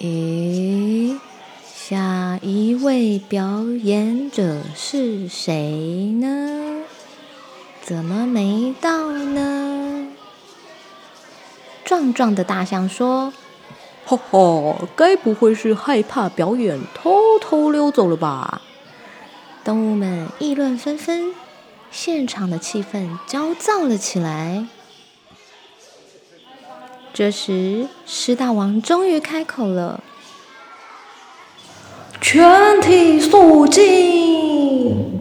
诶，下一位表演者是谁呢？怎么没到呢？壮壮的大象说：“哈哈，该不会是害怕表演，偷偷溜走了吧？”动物们议论纷纷，现场的气氛焦躁了起来。这时，狮大王终于开口了：“全体肃静！”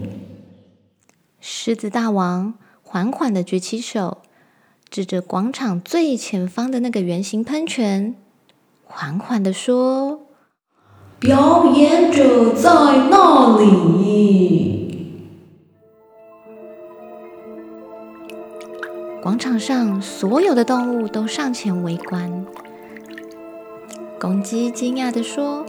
狮子大王缓缓的举起手，指着广场最前方的那个圆形喷泉，缓缓的说：“表演者在那里。”广场上所有的动物都上前围观。公鸡惊讶的说：“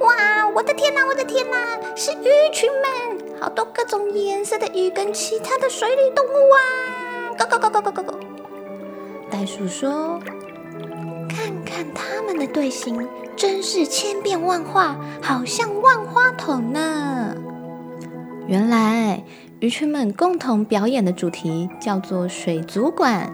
哇，我的天哪，我的天哪，是鱼群们！好多各种颜色的鱼跟其他的水里动物啊！”go go go go go go go。袋鼠说：“看看它们的队形，真是千变万化，好像万花筒呢。”原来。鱼群们共同表演的主题叫做水族馆。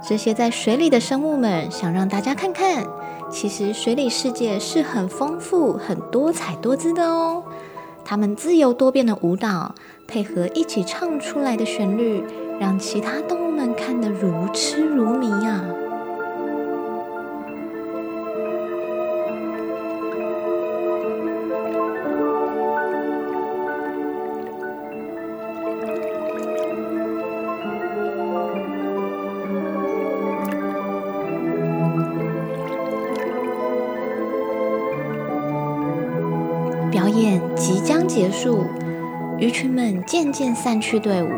这些在水里的生物们想让大家看看，其实水里世界是很丰富、很多彩多姿的哦。它们自由多变的舞蹈，配合一起唱出来的旋律，让其他动物们看得如痴如迷啊！表演即将结束，鱼群们渐渐散去队伍，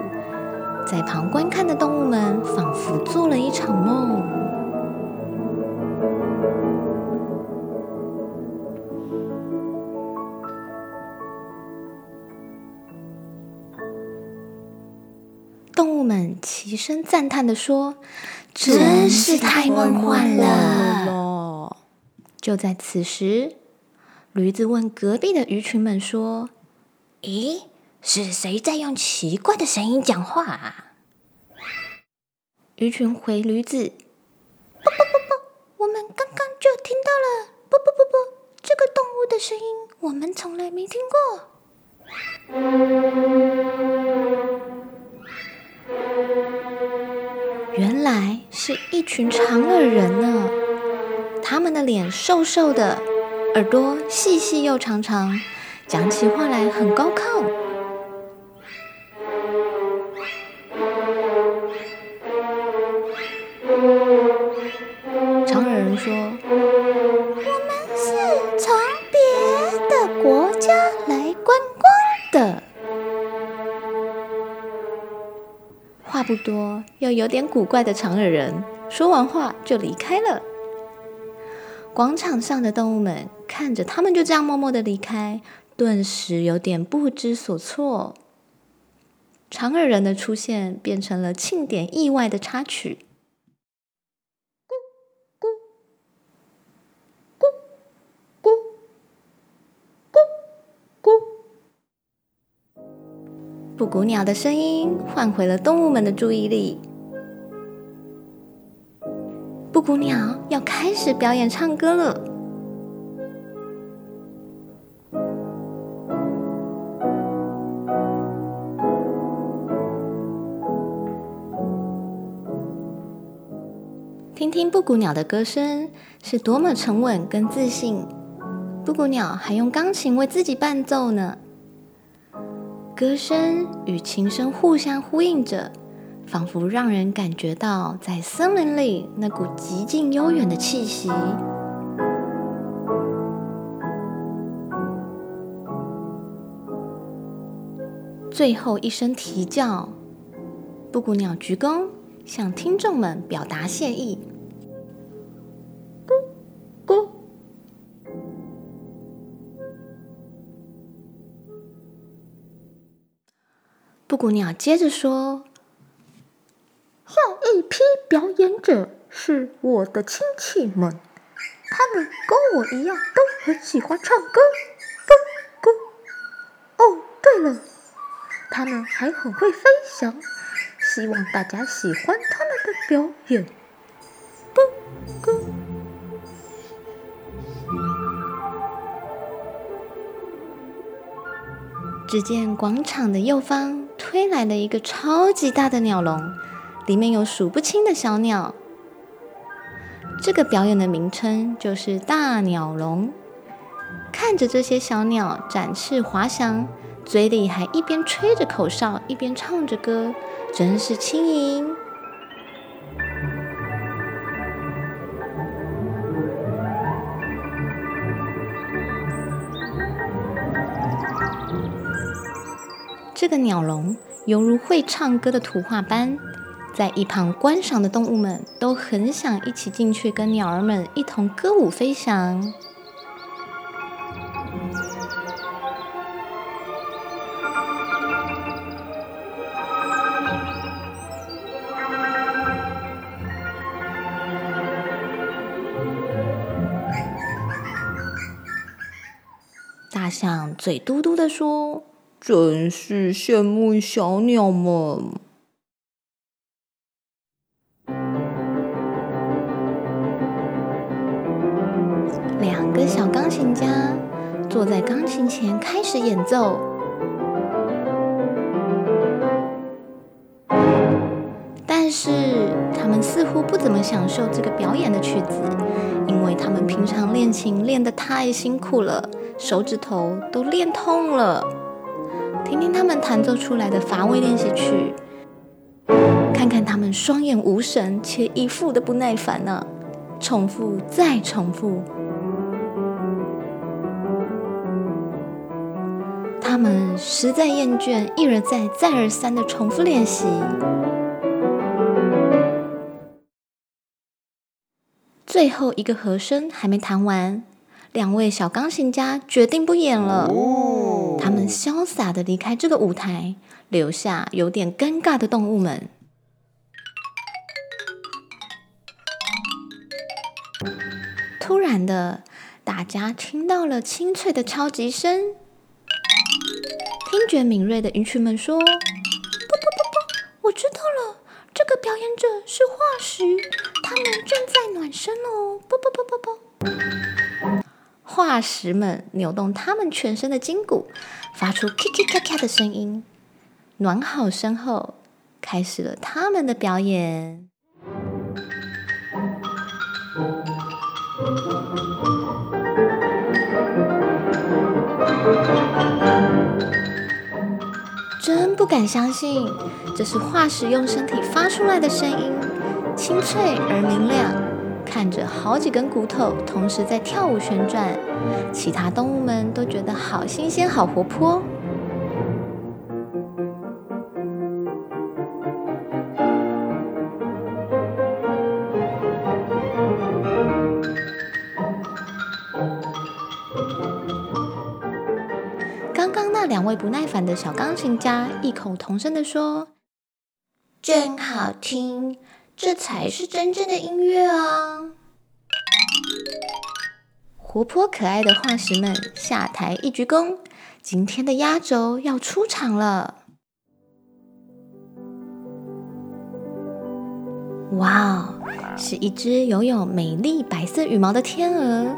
在旁观看的动物们仿佛做了一场梦。动物们齐声赞叹的说：“真是太梦幻了！”就在此时。驴子问隔壁的鱼群们说：“咦，是谁在用奇怪的声音讲话啊？”鱼群回驴子：“不不不不，我们刚刚就听到了！不不不不，这个动物的声音我们从来没听过。”原来是一群长耳人呢，他们的脸瘦瘦的。耳朵细细又长长，讲起话来很高亢。长耳人说：“我们是从别的国家来观光的。”话不多，又有点古怪的长耳人说完话就离开了。广场上的动物们看着他们就这样默默的离开，顿时有点不知所措。长耳人的出现变成了庆典意外的插曲。咕咕咕咕咕咕，布谷鸟的声音唤回了动物们的注意力。布谷鸟要开始表演唱歌了。听听布谷鸟的歌声是多么沉稳跟自信。布谷鸟还用钢琴为自己伴奏呢。歌声与琴声互相呼应着。仿佛让人感觉到在森林里那股极尽悠远的气息。最后一声啼叫，布谷鸟鞠躬，向听众们表达谢意。咕咕，布谷鸟接着说。表演者是我的亲戚们，他们跟我一样都很喜欢唱歌，咕咕。哦，对了，他们还很会飞翔，希望大家喜欢他们的表演，咕咕。只见广场的右方推来了一个超级大的鸟笼，里面有数不清的小鸟。这个表演的名称就是大鸟笼。看着这些小鸟展翅滑翔，嘴里还一边吹着口哨，一边唱着歌，真是轻盈。这个鸟笼犹如会唱歌的图画般。在一旁观赏的动物们都很想一起进去，跟鸟儿们一同歌舞飞翔。大象嘴嘟嘟的说：“真是羡慕小鸟们。”前开始演奏，但是他们似乎不怎么享受这个表演的曲子，因为他们平常练琴练得太辛苦了，手指头都练痛了。听听他们弹奏出来的乏味练习曲，看看他们双眼无神且一副的不耐烦呢，重复再重复。他们实在厌倦一而再、再而三的重复练习。最后一个和声还没弹完，两位小钢琴家决定不演了。他们潇洒的离开这个舞台，留下有点尴尬的动物们。突然的，大家听到了清脆的敲击声。听觉敏锐的鱼群们说：“不不不不，我知道了，这个表演者是化石，他们正在暖身哦。”不不不不不，化石们扭动他们全身的筋骨，发出咔咔咔咔的声音。暖好身后，开始了他们的表演。不敢相信，这是化石用身体发出来的声音，清脆而明亮。看着好几根骨头同时在跳舞旋转，其他动物们都觉得好新鲜、好活泼。位不耐烦的小钢琴家异口同声的说：“真好听，这才是真正的音乐啊！”活泼可爱的化石们下台一鞠躬，今天的压轴要出场了！哇哦，是一只拥有美丽白色羽毛的天鹅。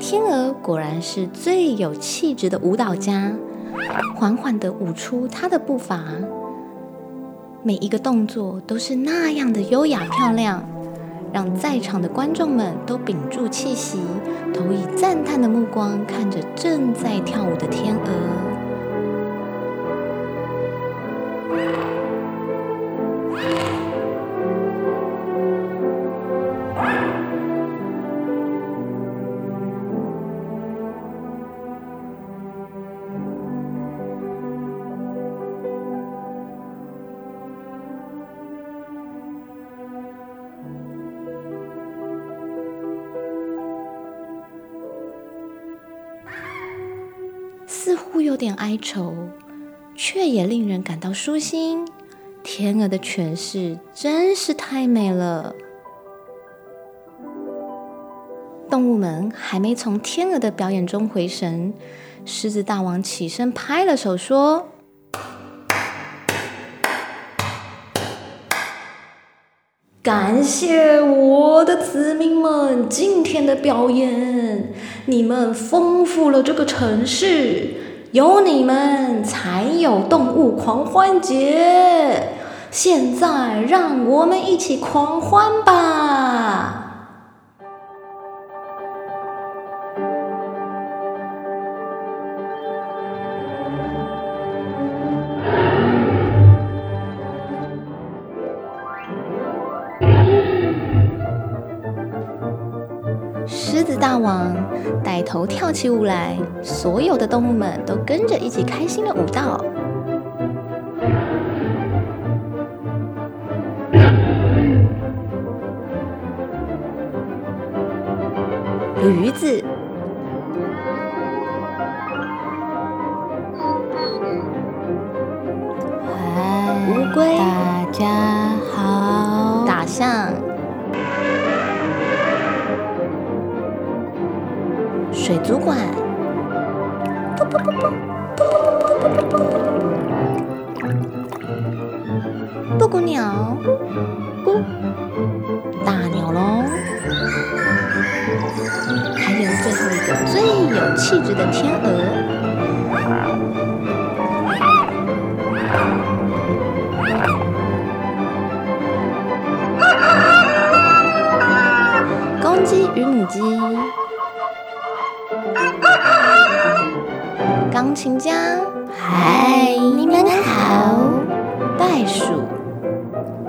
天鹅果然是最有气质的舞蹈家。缓缓地舞出他的步伐，每一个动作都是那样的优雅漂亮，让在场的观众们都屏住气息，投以赞叹的目光看着正在跳舞的天鹅。似乎有点哀愁，却也令人感到舒心。天鹅的诠释真是太美了。动物们还没从天鹅的表演中回神，狮子大王起身拍了手说：“感谢我的子民们今天的表演，你们丰富了这个城市，有你们才有动物狂欢节。现在让我们一起狂欢吧！”大王带头跳起舞来，所有的动物们都跟着一起开心的舞蹈。驴子、乌龟、大家水族馆、布谷鸟、咕、大鸟笼，还有最后一个最有气质的天鹅。公鸡与母鸡，琴家，嗨，你们好！袋鼠，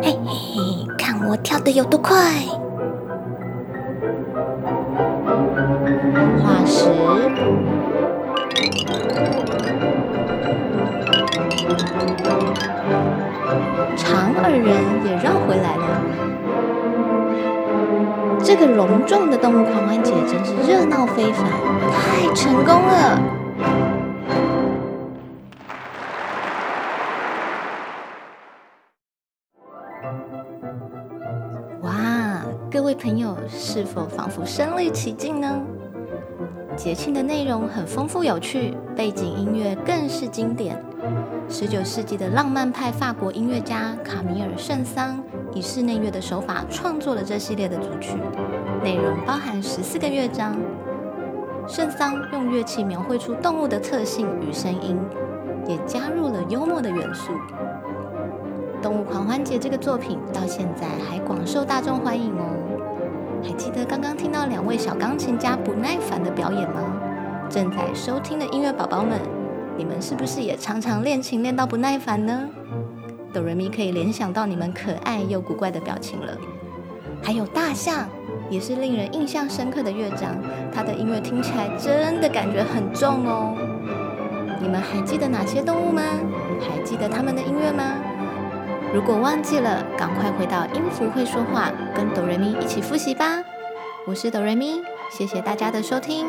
嘿嘿，看我跳的有多快！化石，长耳人也绕回来了。这个隆重的动物狂欢节真是热闹非凡，太成功了！各位朋友是否仿佛身临其境呢？节庆的内容很丰富有趣，背景音乐更是经典。十九世纪的浪漫派法国音乐家卡米尔·圣桑以室内乐的手法创作了这系列的组曲，内容包含十四个乐章。圣桑用乐器描绘出动物的特性与声音，也加入了幽默的元素。《动物狂欢节》这个作品到现在还广受大众欢迎哦。还记得刚刚听到两位小钢琴家不耐烦的表演吗？正在收听的音乐宝宝们，你们是不是也常常练琴练到不耐烦呢？哆瑞咪可以联想到你们可爱又古怪的表情了。还有大象，也是令人印象深刻的乐章，它的音乐听起来真的感觉很重哦。你们还记得哪些动物吗？还记得他们的音乐吗？如果忘记了，赶快回到音符会说话，跟哆瑞咪一起复习吧。我是哆瑞咪，谢谢大家的收听，